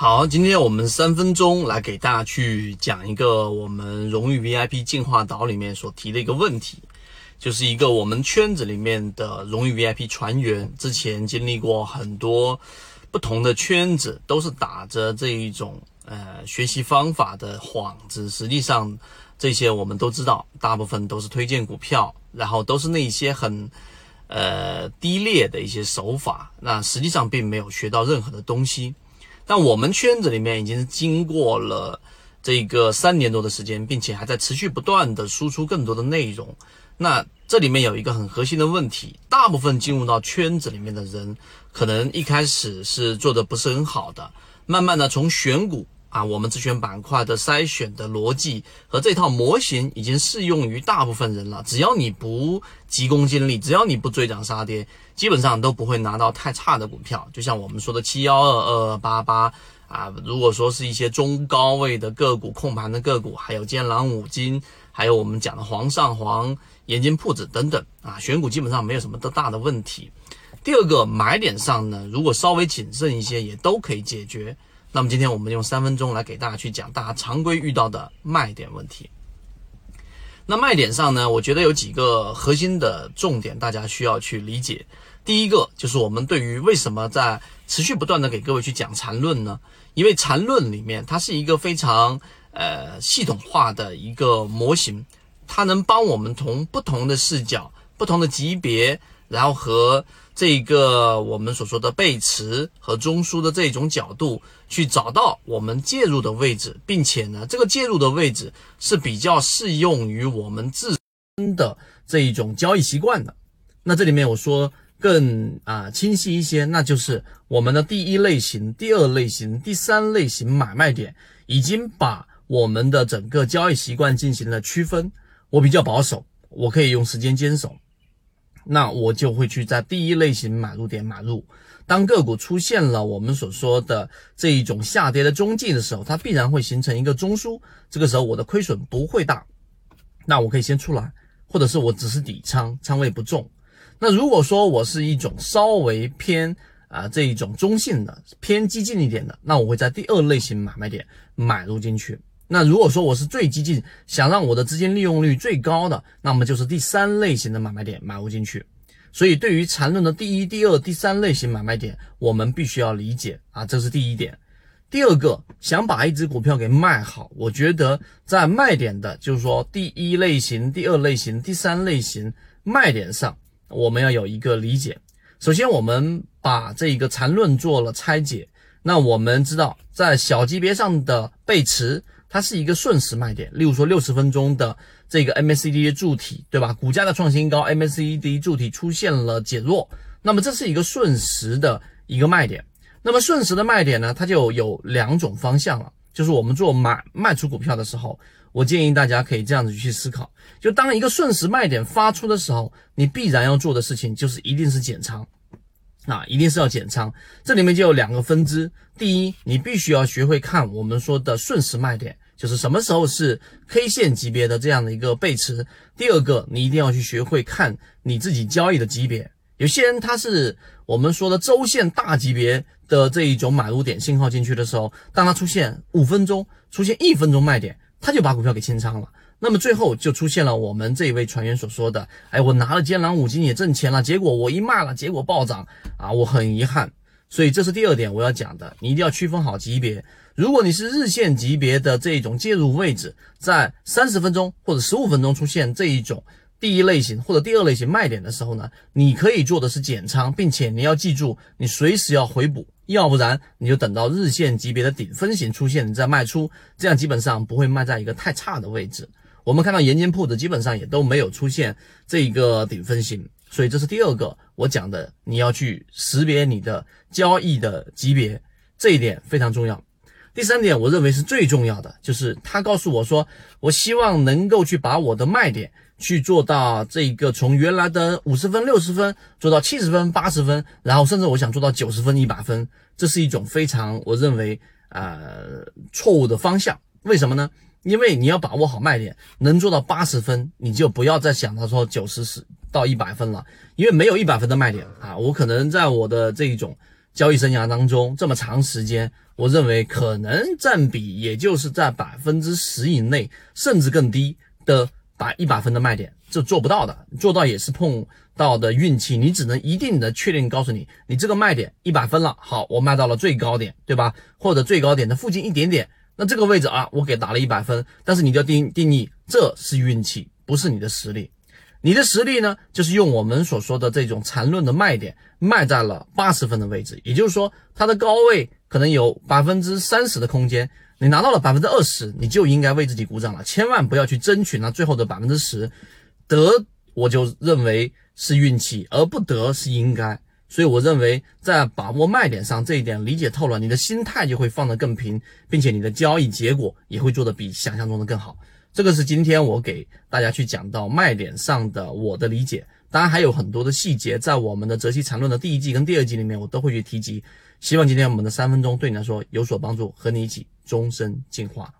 好，今天我们三分钟来给大家去讲一个我们荣誉 VIP 进化岛里面所提的一个问题，就是一个我们圈子里面的荣誉 VIP 船员，之前经历过很多不同的圈子，都是打着这一种呃学习方法的幌子，实际上这些我们都知道，大部分都是推荐股票，然后都是那些很呃低劣的一些手法，那实际上并没有学到任何的东西。但我们圈子里面已经经过了这个三年多的时间，并且还在持续不断的输出更多的内容。那这里面有一个很核心的问题，大部分进入到圈子里面的人，可能一开始是做的不是很好的，慢慢的从选股。啊，我们自选板块的筛选的逻辑和这套模型已经适用于大部分人了。只要你不急功近利，只要你不追涨杀跌，基本上都不会拿到太差的股票。就像我们说的七幺二二八八啊，如果说是一些中高位的个股、控盘的个股，还有建朗五金，还有我们讲的煌上煌、盐津铺子等等啊，选股基本上没有什么多大的问题。第二个买点上呢，如果稍微谨慎一些，也都可以解决。那么今天我们用三分钟来给大家去讲大家常规遇到的卖点问题。那卖点上呢，我觉得有几个核心的重点，大家需要去理解。第一个就是我们对于为什么在持续不断的给各位去讲缠论呢？因为缠论里面它是一个非常呃系统化的一个模型，它能帮我们从不同的视角、不同的级别，然后和这个我们所说的背驰和中枢的这种角度，去找到我们介入的位置，并且呢，这个介入的位置是比较适用于我们自身的这一种交易习惯的。那这里面我说更啊清晰一些，那就是我们的第一类型、第二类型、第三类型买卖点，已经把我们的整个交易习惯进行了区分。我比较保守，我可以用时间坚守。那我就会去在第一类型买入点买入。当个股出现了我们所说的这一种下跌的中继的时候，它必然会形成一个中枢。这个时候我的亏损不会大，那我可以先出来，或者是我只是底仓，仓位不重。那如果说我是一种稍微偏啊这一种中性的、偏激进一点的，那我会在第二类型买卖点买入进去。那如果说我是最激进，想让我的资金利用率最高的，那么就是第三类型的买卖点买入进去。所以对于缠论的第一、第二、第三类型买卖点，我们必须要理解啊，这是第一点。第二个，想把一只股票给卖好，我觉得在卖点的，就是说第一类型、第二类型、第三类型卖点上，我们要有一个理解。首先，我们把这个缠论做了拆解，那我们知道在小级别上的背驰。它是一个瞬时卖点，例如说六十分钟的这个 MACD 的柱体，对吧？股价的创新高，MACD 柱体出现了减弱，那么这是一个瞬时的一个卖点。那么瞬时的卖点呢，它就有两种方向了，就是我们做买卖出股票的时候，我建议大家可以这样子去思考：就当一个瞬时卖点发出的时候，你必然要做的事情就是一定是减仓。那一定是要减仓，这里面就有两个分支。第一，你必须要学会看我们说的瞬时卖点，就是什么时候是 K 线级别的这样的一个背驰。第二个，你一定要去学会看你自己交易的级别。有些人他是我们说的周线大级别的这一种买入点信号进去的时候，当它出现五分钟、出现一分钟卖点，他就把股票给清仓了。那么最后就出现了我们这一位船员所说的：“哎，我拿了坚朗五金也挣钱了，结果我一卖了，结果暴涨啊，我很遗憾。”所以这是第二点我要讲的，你一定要区分好级别。如果你是日线级别的这种介入位置，在三十分钟或者十五分钟出现这一种第一类型或者第二类型卖点的时候呢，你可以做的是减仓，并且你要记住，你随时要回补，要不然你就等到日线级别的顶分型出现，你再卖出，这样基本上不会卖在一个太差的位置。我们看到盐津铺子基本上也都没有出现这一个顶分型，所以这是第二个我讲的，你要去识别你的交易的级别，这一点非常重要。第三点，我认为是最重要的，就是他告诉我说，我希望能够去把我的卖点去做到这个从原来的五十分、六十分做到七十分、八十分，然后甚至我想做到九十分、一百分，这是一种非常我认为呃错误的方向。为什么呢？因为你要把握好卖点，能做到八十分，你就不要再想到说九十十到一百分了，因为没有一百分的卖点啊。我可能在我的这一种交易生涯当中，这么长时间，我认为可能占比也就是在百分之十以内，甚至更低的百一百分的卖点，这做不到的，做到也是碰到的运气。你只能一定的确定告诉你，你这个卖点一百分了，好，我卖到了最高点，对吧？或者最高点的附近一点点，那这个位置啊，我给打了一百分，但是你就要定定义，这是运气，不是你的实力。你的实力呢，就是用我们所说的这种缠论的卖点卖在了八十分的位置，也就是说它的高位可能有百分之三十的空间，你拿到了百分之二十，你就应该为自己鼓掌了，千万不要去争取那最后的百分之十，得我就认为是运气，而不得是应该。所以我认为在把握卖点上这一点理解透了，你的心态就会放得更平，并且你的交易结果也会做得比想象中的更好。这个是今天我给大家去讲到卖点上的我的理解，当然还有很多的细节，在我们的择期缠论的第一季跟第二季里面，我都会去提及。希望今天我们的三分钟对你来说有所帮助，和你一起终身进化。